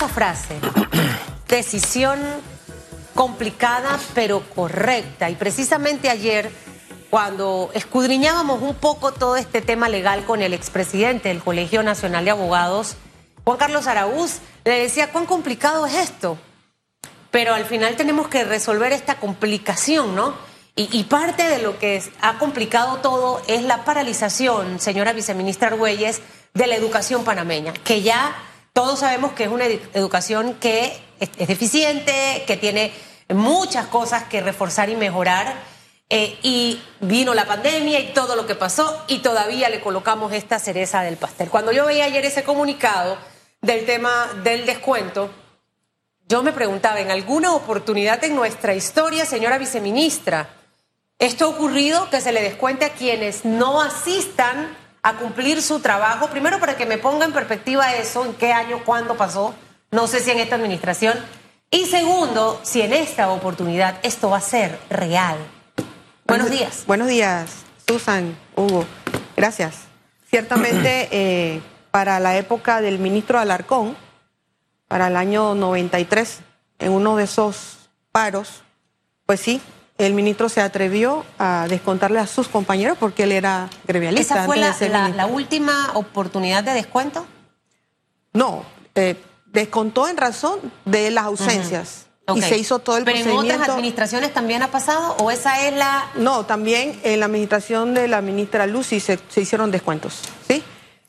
esa frase. Decisión complicada pero correcta. Y precisamente ayer, cuando escudriñábamos un poco todo este tema legal con el expresidente del Colegio Nacional de Abogados, Juan Carlos Araúz, le decía, ¿cuán complicado es esto? Pero al final tenemos que resolver esta complicación, ¿no? Y, parte de lo que ha complicado todo es la paralización, señora viceministra Argüelles, de la educación panameña, que ya todos sabemos que es una educación que es, deficiente, que tiene muchas cosas que reforzar y mejorar. Eh, y vino la pandemia y todo lo que pasó y todavía le colocamos esta cereza del pastel. Cuando yo veía ayer ese comunicado del tema del descuento, yo me preguntaba, ¿en alguna oportunidad en nuestra historia, señora viceministra, esto ha ocurrido que se le descuente a quienes no asistan a cumplir su trabajo? Primero, para que me ponga en perspectiva eso, en qué año, cuándo pasó, no sé si en esta administración. Y segundo, si en esta oportunidad esto va a ser real. Buenos días. Buenos días, Susan, Hugo. Gracias. Ciertamente, eh, para la época del ministro Alarcón, para el año 93, en uno de esos paros, pues sí, el ministro se atrevió a descontarle a sus compañeros porque él era grevialista. ¿Esa fue la, última oportunidad de descuento? No, eh, descontó en razón de las ausencias. Y se hizo todo el ¿Pero en otras administraciones también ha pasado o esa es la...? No, también en la administración de la ministra Lucy se, hicieron descuentos, ¿sí?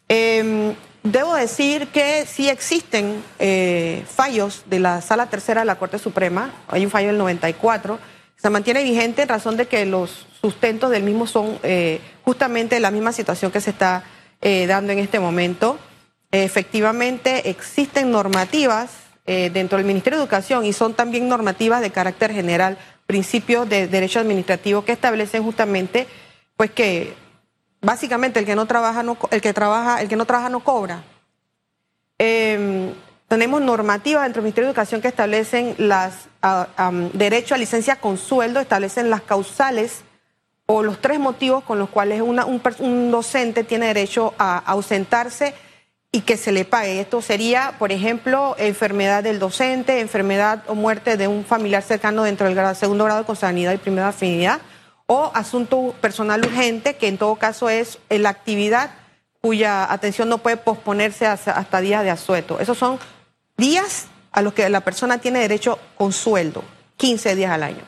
Em, debo decir que sí existen eh, fallos de la Sala Tercera de la Corte Suprema, hay un fallo del 94, se mantiene vigente en razón de que los sustentos del mismo son eh, justamente la misma situación que se está eh, dando en este momento efectivamente existen normativas eh, dentro del Ministerio de Educación y son también normativas de carácter general, principios de derecho administrativo que establecen justamente pues que básicamente el que no trabaja el que trabaja el que no trabaja no cobra. Em, tenemos normativas dentro del Ministerio de Educación que establecen las derecho a licencia con sueldo, establecen las causales o los tres motivos con los cuales un docente tiene derecho a ausentarse y que se le pague. Esto sería, por ejemplo, enfermedad del docente, enfermedad o muerte de un familiar cercano dentro del segundo grado de consanguinidad y primera afinidad, o asunto personal urgente, que en todo caso es la actividad cuya atención no puede posponerse hasta, hasta días de asueto. Esos son días a los que la persona tiene derecho con sueldo, 15 días al año.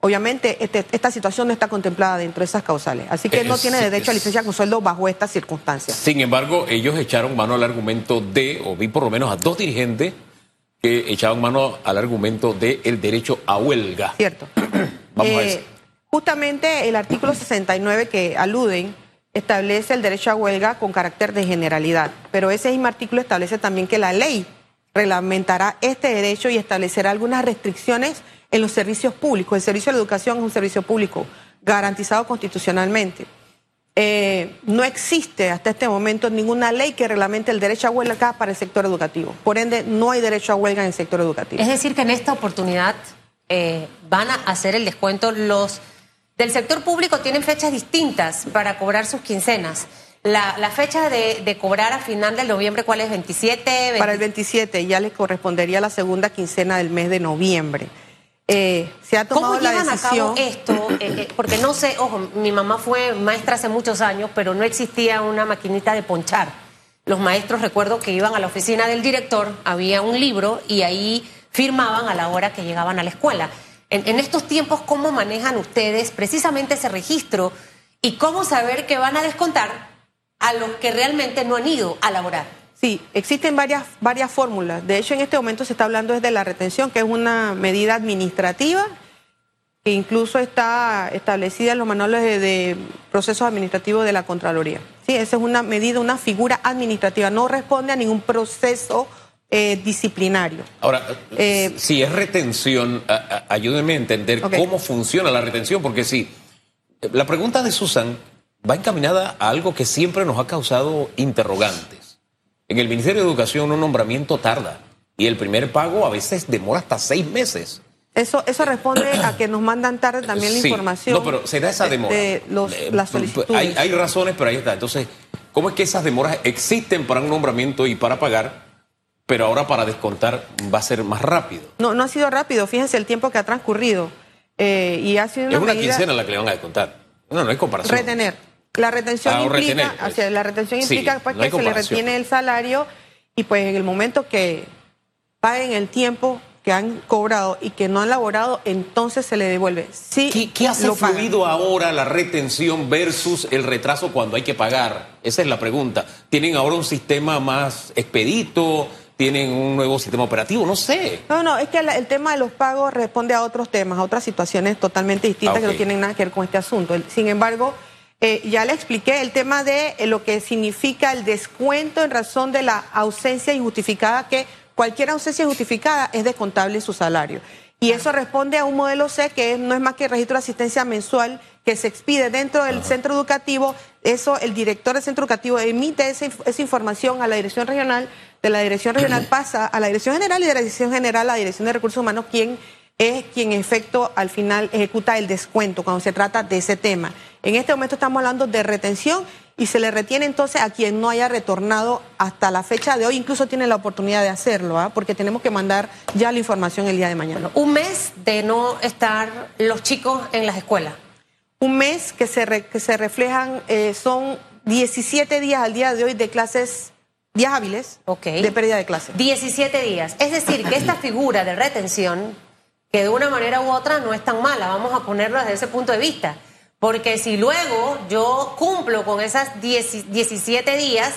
Obviamente, este, esta situación no está contemplada dentro de esas causales, así que no tiene derecho a licencia con sueldo bajo estas circunstancias. Sin embargo, ellos echaron mano al argumento de, o vi por lo menos a dos dirigentes que echaban mano al argumento del el derecho a huelga. Cierto. Vamos a. Eh, justamente el artículo 69 que aluden establece el derecho a huelga con carácter de generalidad, pero ese mismo artículo establece también que la ley reglamentará este derecho y establecerá algunas restricciones en los servicios públicos. El servicio de la educación es un servicio público garantizado constitucionalmente. Eh, no existe hasta este momento ninguna ley que reglamente el derecho a huelga para el sector educativo. Por ende, no hay derecho a huelga en el sector educativo. Es decir, que en esta oportunidad eh, van a hacer el descuento los del sector público tienen fechas distintas para cobrar sus quincenas. La, fecha de, cobrar a final del noviembre, ¿cuál es? ¿27? Para el 27 ya les correspondería la segunda quincena del mes de noviembre. Eh, se ha tomado ¿Cómo llevan a cabo esto? Eh, eh, porque no sé, ojo, mi mamá fue maestra hace muchos años, pero no existía una maquinita de ponchar. Los maestros recuerdo que iban a la oficina del director, había un libro y ahí firmaban a la hora que llegaban a la escuela. en estos tiempos, ¿cómo manejan ustedes precisamente ese registro y cómo saber que van a descontar a los que realmente no han ido a laborar? Sí, existen varias, varias fórmulas. De hecho, en este momento se está hablando desde la retención, que es una medida administrativa que incluso está establecida en los manuales de, procesos administrativos de la Contraloría. Sí, esa es una medida, una figura administrativa, no responde a ningún proceso eh, disciplinario. Ahora, eh, si es retención, ayúdenme a entender cómo funciona la retención, porque sí, la pregunta de Susan va encaminada a algo que siempre nos ha causado interrogantes. En el Ministerio de Educación un nombramiento tarda y el primer pago a veces demora hasta seis meses. Eso, eso responde a que nos mandan tarde también la información. No, pero será esa demora. De los, eh, las solicitudes. Hay, hay razones, pero ahí está. Entonces, ¿cómo es que esas demoras existen para un nombramiento y para pagar? pero ahora para descontar va a ser más rápido. No, no ha sido rápido, fíjense el tiempo que ha transcurrido. Eh, y ha sido una es una quincena la que le van a descontar. No, no hay comparación. Retener. La retención ah, implica, pues. la retención implica pues, que se le retiene el salario y pues en el momento que paguen el tiempo que han cobrado y que no han laborado, entonces se le devuelve. Sí, ¿Qué, hace fluido ahora la retención versus el retraso cuando hay que pagar? Esa es la pregunta. ¿Tienen ahora un sistema más expedito? ¿Tienen un nuevo sistema operativo? No sé. No, no, es que el, tema de los pagos responde a otros temas, a otras situaciones totalmente distintas ah, que no tienen nada que ver con este asunto. Sin embargo, eh, ya le expliqué el tema de eh, lo que significa el descuento en razón de la ausencia injustificada que cualquier ausencia justificada es descontable en su salario. Y eso responde a un modelo C que no es más que el registro de asistencia mensual que se expide dentro del centro educativo. Eso, el director del centro educativo emite esa, información a la dirección regional, de la dirección regional pasa a la dirección general y de la dirección general a la dirección de recursos humanos, quien es quien en efecto al final ejecuta el descuento cuando se trata de ese tema. En este momento estamos hablando de retención y se le retiene entonces a quien no haya retornado hasta la fecha de hoy, incluso tiene la oportunidad de hacerlo, ¿ah? porque tenemos que mandar ya la información el día de mañana. un mes de no estar los chicos en las escuelas. Un mes que se, que se reflejan, eh, son 17 días al día de hoy de clases, días hábiles de pérdida de clases. 17 días. Es decir, que esta figura de retención, que de una manera u otra no es tan mala, vamos a ponerlo desde ese punto de vista porque si luego yo cumplo con esas 17 días,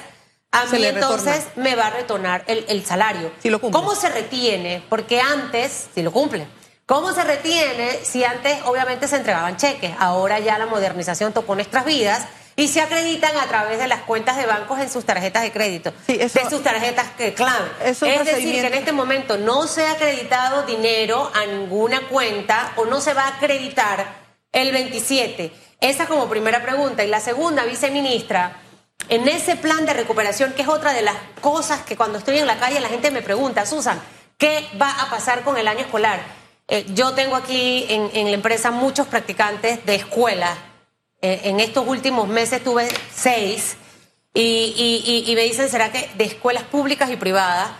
a mí entonces me va a retornar el, salario. Si lo ¿Cómo se retiene? Porque antes, si lo cumple, ¿cómo se retiene si antes obviamente se entregaban cheques? Ahora ya la modernización tocó nuestras vidas y se acreditan a través de las cuentas de bancos en sus tarjetas de crédito, de sus tarjetas clave. es decir, que en este momento no se ha acreditado dinero a ninguna cuenta o no se va a acreditar el 27. Esa como primera pregunta. Y la segunda, viceministra, en ese plan de recuperación, que es otra de las cosas que cuando estoy en la calle la gente me pregunta, Susan, ¿qué va a pasar con el año escolar? Eh, yo tengo aquí en, la empresa muchos practicantes de escuela. Eh, en estos últimos meses tuve seis y, y me dicen, ¿será que de escuelas públicas y privadas?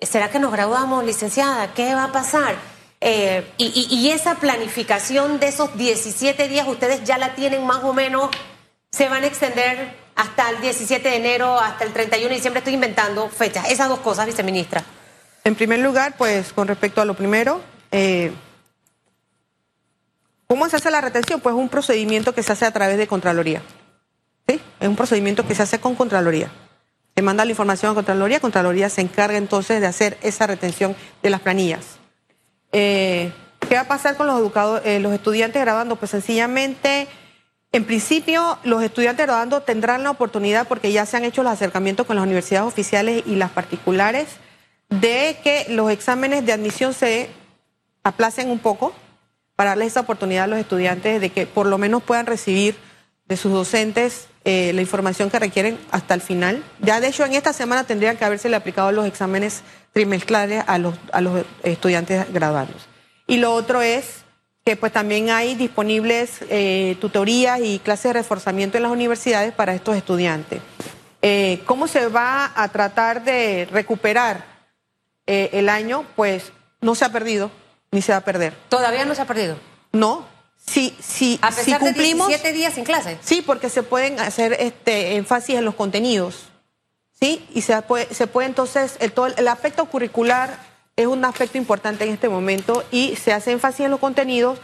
¿Será que nos graduamos, licenciada? ¿Qué va a pasar? Eh, y, esa planificación de esos 17 días, ustedes ya la tienen más o menos, se van a extender hasta el 17 de enero, hasta el 31 de diciembre, estoy inventando fechas. Esas dos cosas, viceministra. En primer lugar, pues con respecto a lo primero, eh, ¿cómo se hace la retención? Pues un procedimiento que se hace a través de Contraloría. ¿Sí? Es un procedimiento que se hace con Contraloría. Se manda la información a Contraloría, Contraloría se encarga entonces de hacer esa retención de las planillas. Eh, ¿Qué va a pasar con los, educados, eh, los estudiantes graduando? Pues sencillamente, en principio, los estudiantes graduando tendrán la oportunidad, porque ya se han hecho los acercamientos con las universidades oficiales y las particulares, de que los exámenes de admisión se aplacen un poco para darles esa oportunidad a los estudiantes de que por lo menos puedan recibir de sus docentes eh, la información que requieren hasta el final. Ya de hecho en esta semana tendrían que haberse aplicado los exámenes trimestrales a los, a los estudiantes graduados. Y lo otro es que pues también hay disponibles eh, tutorías y clases de reforzamiento en las universidades para estos estudiantes. Eh, ¿Cómo se va a tratar de recuperar eh, el año? Pues no se ha perdido, ni se va a perder. ¿Todavía no se ha perdido? No. Si, si, a pesar si cumplimos, de 17 días sin clase. Sí, porque se pueden hacer este énfasis en los contenidos. ¿sí? Y se puede, se puede entonces, el, todo, el aspecto curricular es un aspecto importante en este momento y se hace énfasis en los contenidos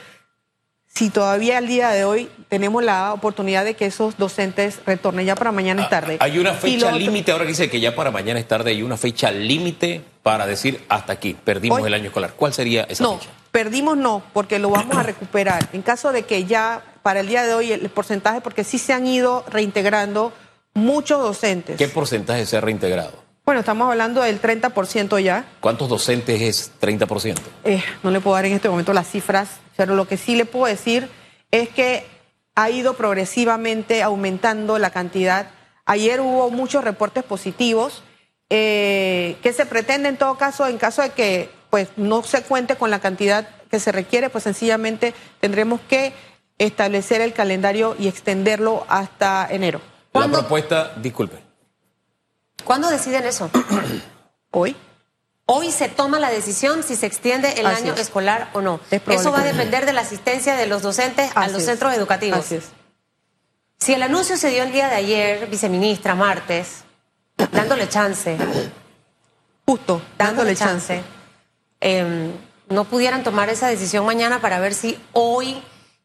si todavía al día de hoy tenemos la oportunidad de que esos docentes retornen ya para mañana es tarde. Ah, hay una fecha límite, ahora que dice que ya para mañana es tarde, hay una fecha límite para decir hasta aquí, perdimos el año escolar. ¿Cuál sería esa no, fecha? Perdimos no, porque lo vamos a recuperar. En caso de que ya para el día de hoy el porcentaje, porque sí se han ido reintegrando muchos docentes. ¿Qué porcentaje se ha reintegrado? Bueno, estamos hablando del 30% ya. ¿Cuántos docentes es 30%? Eh, no le puedo dar en este momento las cifras, pero lo que sí le puedo decir es que ha ido progresivamente aumentando la cantidad. Ayer hubo muchos reportes positivos eh, que se pretende en todo caso, en caso de que pues no se cuente con la cantidad que se requiere, pues sencillamente tendremos que establecer el calendario y extenderlo hasta enero. La propuesta, disculpe. ¿Cuándo deciden eso? Hoy. Hoy se toma la decisión si se extiende el año escolar o no. Eso va a depender de la asistencia de los docentes a los centros educativos. Si el anuncio se dio el día de ayer, viceministra, martes, dándole chance. Justo, dándole, chance. Em, no pudieran tomar esa decisión mañana para ver si hoy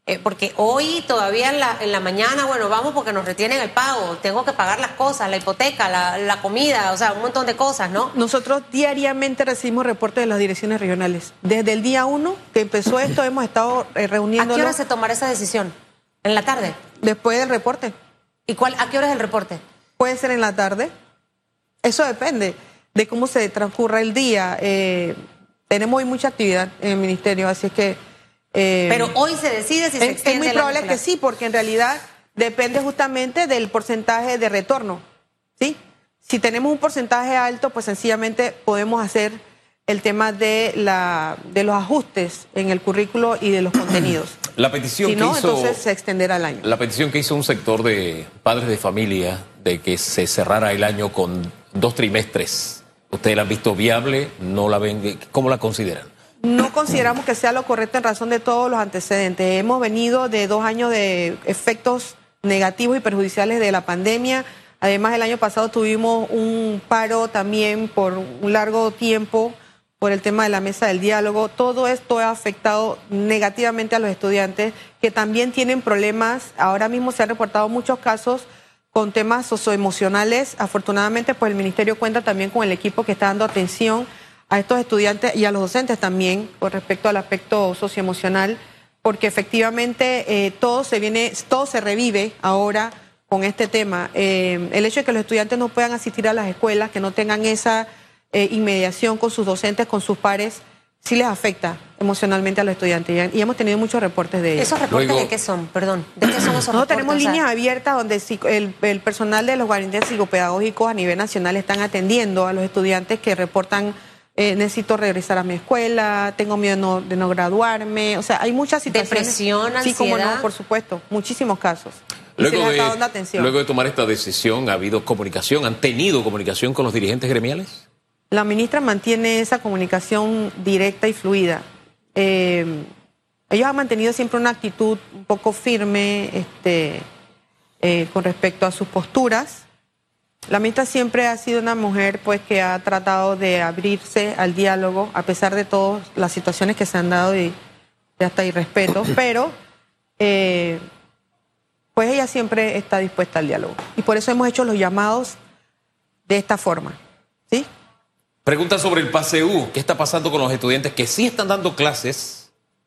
eh, porque hoy todavía en la, mañana, bueno, vamos porque nos retienen el pago, tengo que pagar las cosas, la hipoteca, la, comida, o sea, un montón de cosas, ¿no? Nosotros diariamente recibimos reportes de las direcciones regionales. Desde el día uno que empezó esto, hemos estado eh, reuniendo. ¿A qué hora se tomará esa decisión? ¿En la tarde? Después del reporte. ¿Y cuál, a qué hora es el reporte? Puede ser en la tarde. Eso depende de cómo se transcurra el día. Eh, tenemos hoy mucha actividad en el ministerio, así es que eh, Pero hoy se decide si se extiende. Es muy probable que sí, porque en realidad depende justamente del porcentaje de retorno. ¿sí? Si tenemos un porcentaje alto, pues sencillamente podemos hacer el tema de, la, de los ajustes en el currículo y de los contenidos. La petición si no, entonces se extenderá el año. La petición que hizo un sector de padres de familia de que se cerrara el año con dos trimestres, ¿ustedes la han visto viable? ¿No la ven? ¿Cómo la consideran? No consideramos que sea lo correcto en razón de todos los antecedentes. Hemos venido de dos años de efectos negativos y perjudiciales de la pandemia. Además, el año pasado tuvimos un paro también por un largo tiempo por el tema de la mesa del diálogo. Todo esto ha afectado negativamente a los estudiantes que también tienen problemas. Ahora mismo se han reportado muchos casos con temas socioemocionales. Afortunadamente, pues el ministerio cuenta también con el equipo que está dando atención a estos estudiantes y a los docentes también con respecto al aspecto socioemocional, porque efectivamente eh, todo se viene, todo se revive ahora con este tema. Eh, el hecho de que los estudiantes no puedan asistir a las escuelas, que no tengan esa eh, inmediación con sus docentes, con sus pares, sí les afecta emocionalmente a los estudiantes y hemos tenido muchos reportes de ellos. ¿Esos reportes de qué son? Perdón, ¿de qué son esos no, tenemos líneas abiertas donde el, el, personal de los guardianes psicopedagógicos a nivel nacional están atendiendo a los estudiantes que reportan eh, necesito regresar a mi escuela, tengo miedo de no, graduarme, o sea, hay muchas situaciones. Depresión, ansiedad. Sí, como no, por supuesto, muchísimos casos. Luego de, luego de tomar esta decisión, ¿ha habido comunicación? ¿Han tenido comunicación con los dirigentes gremiales? La ministra mantiene esa comunicación directa y fluida. Eh, ellos han mantenido siempre una actitud un poco firme este, eh, con respecto a sus posturas. La ministra siempre ha sido una mujer pues que ha tratado de abrirse al diálogo a pesar de todas las situaciones que se han dado y de hasta irrespeto, pero eh, pues ella siempre está dispuesta al diálogo y por eso hemos hecho los llamados de esta forma, ¿sí? Pregunta sobre el PASEU, ¿qué está pasando con los estudiantes que sí están dando clases?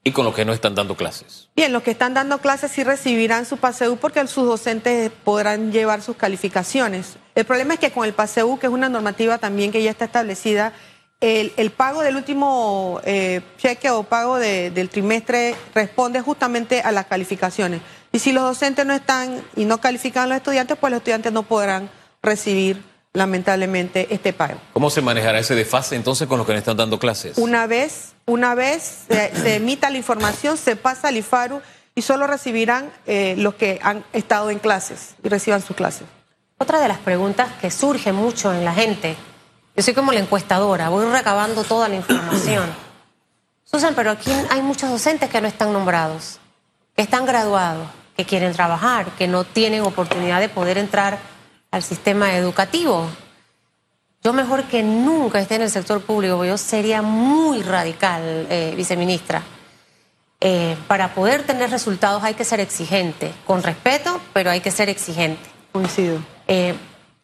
Y con los que no están dando clases. Bien, los que están dando clases sí recibirán su PASEU porque sus docentes podrán llevar sus calificaciones. El problema es que con el PASEU, que es una normativa también que ya está establecida, el, pago del último eh, cheque o pago del trimestre responde justamente a las calificaciones. Y si los docentes no están y no califican a los estudiantes, pues los estudiantes no podrán recibir lamentablemente este pago. ¿Cómo se manejará ese desfase entonces con los que no están dando clases? Una vez, una vez se, emita la información, se pasa al IFARU y solo recibirán eh, los que han estado en clases y reciban sus clases. Otra de las preguntas que surge mucho en la gente, yo soy como la encuestadora, voy recabando toda la información. Susan, pero aquí hay muchos docentes que no están nombrados, que están graduados, que quieren trabajar, que no tienen oportunidad de poder entrar al sistema educativo. Yo mejor que nunca esté en el sector público, yo sería muy radical, eh, viceministra. Eh, para poder tener resultados hay que ser exigente, con respeto, pero hay que ser exigente. Coincido. Eh,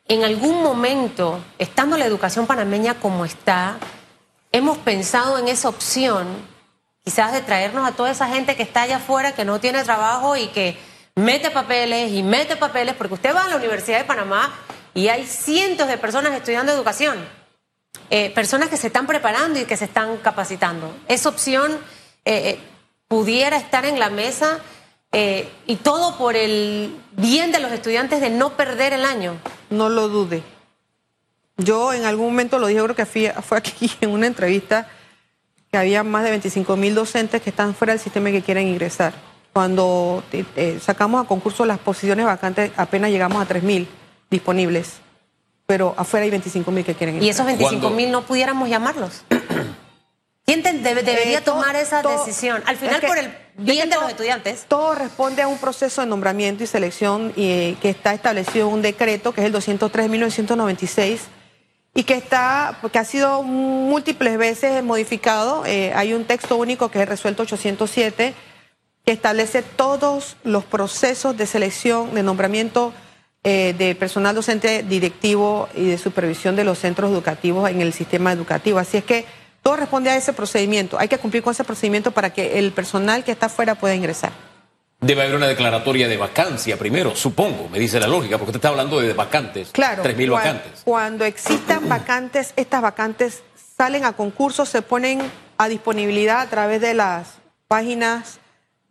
en algún momento, estando la educación panameña como está, hemos pensado en esa opción, quizás de traernos a toda esa gente que está allá afuera, que no tiene trabajo y que mete papeles y mete papeles, porque usted va a la Universidad de Panamá y hay cientos de personas estudiando educación, eh, personas que se están preparando y que se están capacitando. Esa opción eh, eh, pudiera estar en la mesa y todo por el bien de los estudiantes de no perder el año. No lo dude. Yo en algún momento lo dije, creo que fue aquí en una entrevista, que había más de 25 mil docentes que están fuera del sistema y que quieren ingresar. Cuando eh, sacamos a concurso las posiciones vacantes, apenas llegamos a 3.000 disponibles. pero afuera hay 25 mil que quieren entrar. ¿Y esos 25 mil no pudiéramos llamarlos? ¿Quién debería eh, tomar esa decisión? Al final, por el bien de los estudiantes. Todo responde a un proceso de nombramiento y selección que está establecido en un decreto, que es el 203 de 1996, y que, está, que ha sido múltiples veces modificado. Eh, hay un texto único que es el resuelto 807, que establece todos los procesos de selección, de nombramiento eh, de personal docente directivo y de supervisión de los centros educativos en el sistema educativo. Así es que todo responde a ese procedimiento. Hay que cumplir con ese procedimiento para que el personal que está afuera pueda ingresar. Debe haber una declaratoria de vacancia primero, supongo, me dice la lógica, porque usted está hablando de vacantes. Claro. 3.000 vacantes. Cuando existan vacantes, estas vacantes salen a concurso, se ponen a disponibilidad a través de las páginas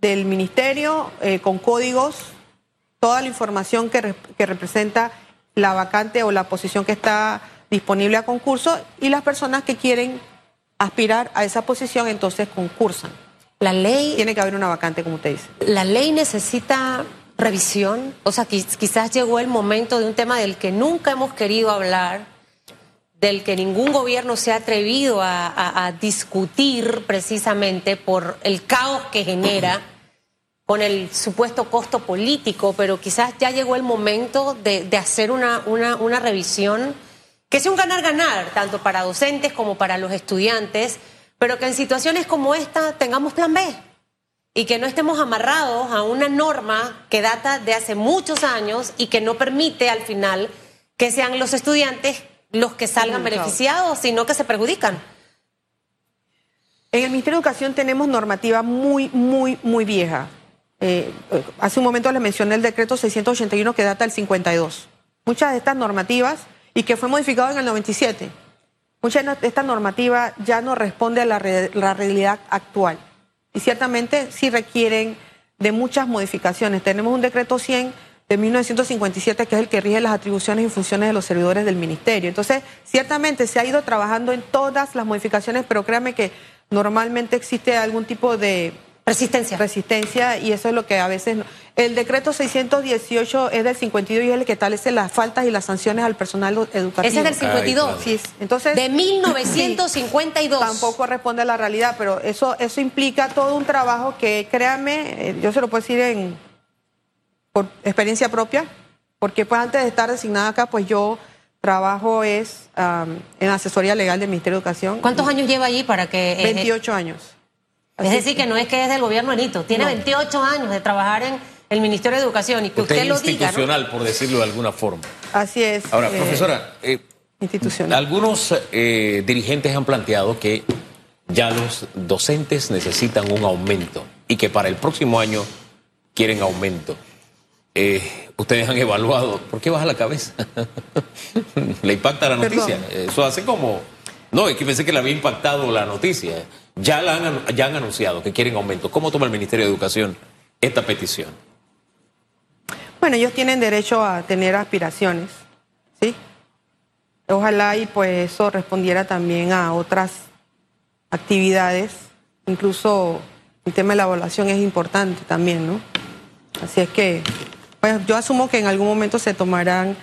del ministerio eh, con códigos, toda la información que, que representa la vacante o la posición que está disponible a concurso y las personas que quieren aspirar a esa posición, entonces concursan. La ley... Tiene que haber una vacante, como usted dice. La ley necesita revisión, o sea, quizás llegó el momento de un tema del que nunca hemos querido hablar, del que ningún gobierno se ha atrevido a, discutir precisamente por el caos que genera con el supuesto costo político, pero quizás ya llegó el momento de, hacer una, revisión que sea un ganar-ganar, tanto para docentes como para los estudiantes, pero que en situaciones como esta tengamos plan B y que no estemos amarrados a una norma que data de hace muchos años y que no permite al final que sean los estudiantes los que salgan beneficiados, sino que se perjudican. En el Ministerio de Educación tenemos normativa muy, muy, muy vieja. Eh, hace un momento les mencioné el decreto 681 que data del 52. Muchas de estas normativas y que fue modificado en el 97. Mucha de esta normativa ya no responde a la, realidad actual y ciertamente sí requieren de muchas modificaciones. Tenemos un decreto 100 de 1957 que es el que rige las atribuciones y funciones de los servidores del ministerio. Entonces, ciertamente se ha ido trabajando en todas las modificaciones, pero créame que normalmente existe algún tipo de Resistencia. Resistencia, y eso es lo que a veces... El decreto 618 es del 52 y es el que establece las faltas y las sanciones al personal educativo. Ese es del 52. Sí, entonces... De 1952. tampoco responde a la realidad, pero eso, eso implica todo un trabajo que, créanme, eh, yo se lo puedo decir en, por experiencia propia, porque pues antes de estar designada acá, pues yo trabajo es en asesoría legal del Ministerio de Educación. ¿Cuántos años lleva allí para que... 28 eh, años es decir, que no es que es del gobierno Enito, tiene 28 años de trabajar en el Ministerio de Educación y que usted, lo diga. institucional, por decirlo de alguna forma. Así es. Ahora, eh, profesora, eh, institucional. algunos eh, dirigentes han planteado que ya los docentes necesitan un aumento y que para el próximo año quieren aumento. Ustedes han evaluado, ¿por qué baja la cabeza? ¿Le impacta la noticia? Eso hace como... No, es que pensé que le había impactado la noticia. Ya, han, ya han anunciado que quieren aumento. ¿Cómo toma el Ministerio de Educación esta petición? Bueno, ellos tienen derecho a tener aspiraciones, ¿sí? Ojalá y pues eso respondiera también a otras actividades. Incluso el tema de la evaluación es importante también, ¿no? Así es que, pues yo asumo que en algún momento se tomarán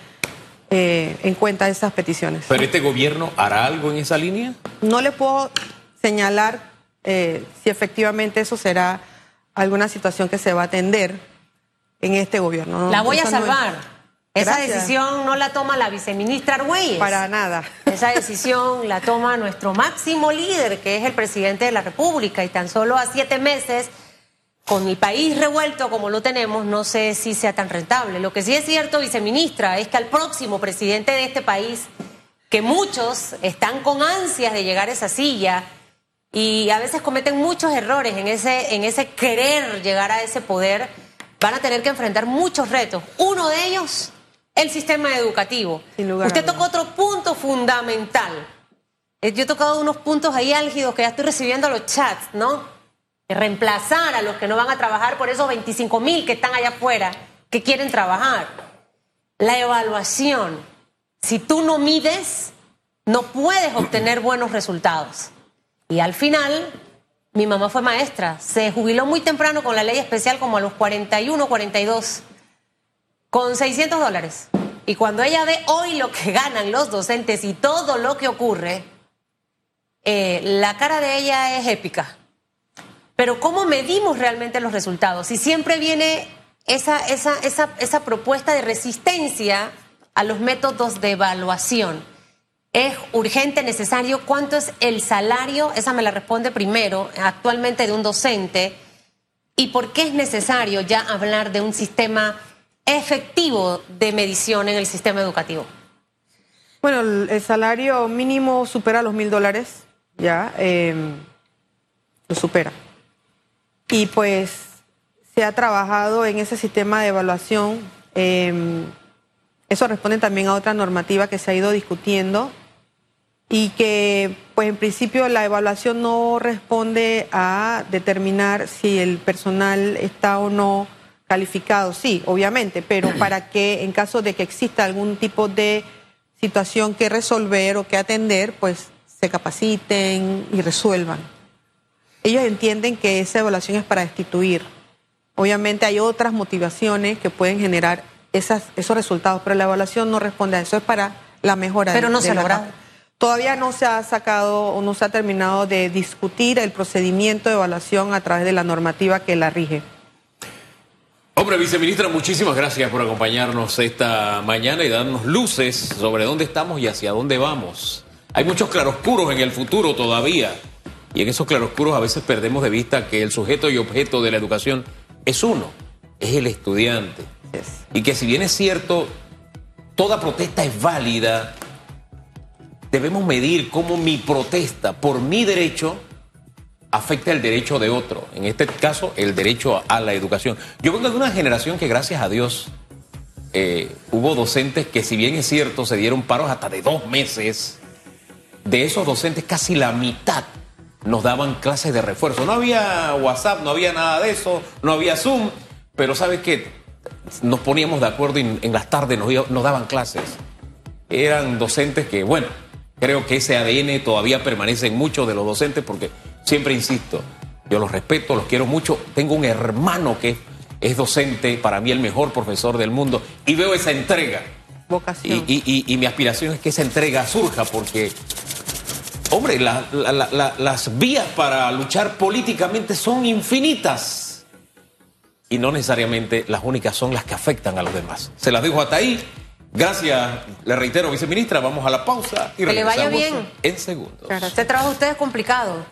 eh, en cuenta esas peticiones. ¿Pero este gobierno hará algo en esa línea? No le puedo señalar eh, si efectivamente eso será alguna situación que se va a atender en este gobierno. La voy a salvar. Esa decisión no la toma la viceministra Argüelles. Para nada. Esa decisión la toma nuestro máximo líder, que es el presidente de la República, y tan solo a siete meses, con el país revuelto como lo tenemos, no sé si sea tan rentable. Lo que sí es cierto, viceministra, es que al próximo presidente de este país, que muchos están con ansias de llegar a esa silla, y a veces cometen muchos errores en ese, en ese querer llegar a ese poder, van a tener que enfrentar muchos retos. Uno de ellos, el sistema educativo. Usted tocó otro punto fundamental. Eh, yo he tocado unos puntos ahí álgidos que ya estoy recibiendo los chats, ¿no? Reemplazar a los que no van a trabajar por esos 25 mil que están allá afuera, que quieren trabajar. La evaluación. Si tú no mides, no puedes obtener buenos resultados. Y al final, mi mamá fue maestra, se jubiló muy temprano con la ley especial, como a los 41, 42, con 600 dólares. Y cuando ella ve hoy lo que ganan los docentes y todo lo que ocurre, eh, la cara de ella es épica. Pero ¿cómo medimos realmente los resultados? Si siempre viene esa, esa, esa, esa propuesta de resistencia a los métodos de evaluación. ¿Es urgente, necesario? ¿Cuánto es el salario? Esa me la responde primero, actualmente de un docente. ¿Y por qué es necesario ya hablar de un sistema efectivo de medición en el sistema educativo? Bueno, el salario mínimo supera los mil dólares, ya, em, lo supera. Y pues se ha trabajado en ese sistema de evaluación. Em, eso responde también a otra normativa que se ha ido discutiendo y que pues en principio la evaluación no responde a determinar si el personal está o no calificado, sí, obviamente, pero para que en caso de que exista algún tipo de situación que resolver o que atender, pues se capaciten y resuelvan. Ellos entienden que esa evaluación es para destituir. Obviamente hay otras motivaciones que pueden generar esas, esos resultados, pero la evaluación no responde a eso, es para la mejora. Pero no se logra. Todavía no se ha sacado o no se ha terminado de discutir el procedimiento de evaluación a través de la normativa que la rige. Hombre, viceministra, muchísimas gracias por acompañarnos esta mañana y darnos luces sobre dónde estamos y hacia dónde vamos. Hay muchos claroscuros en el futuro todavía y en esos claroscuros a veces perdemos de vista que el sujeto y objeto de la educación es uno, es el estudiante. Y que si bien es cierto, toda protesta es válida, debemos medir cómo mi protesta por mi derecho afecta el derecho de otro, en este caso el derecho a la educación. Yo vengo de una generación que gracias a Dios eh, hubo docentes que si bien es cierto se dieron paros hasta de dos meses, de esos docentes casi la mitad nos daban clases de refuerzo. No había WhatsApp, no había nada de eso, no había Zoom, pero ¿sabes qué? Nos poníamos de acuerdo y en las tardes nos, nos daban clases. Eran docentes que, bueno, Creo que ese ADN todavía permanece en muchos de los docentes porque siempre insisto, yo los respeto, los quiero mucho. Tengo un hermano que es docente, para mí el mejor profesor del mundo, y veo esa entrega. Vocación. Y, mi aspiración es que esa entrega surja porque, hombre, las vías para luchar políticamente son infinitas. Y no necesariamente las únicas son las que afectan a los demás. Se las dejo hasta ahí. Gracias, le reitero, viceministra. Vamos a la pausa y que le vaya bien. en segundos. Este trabajo usted es complicado.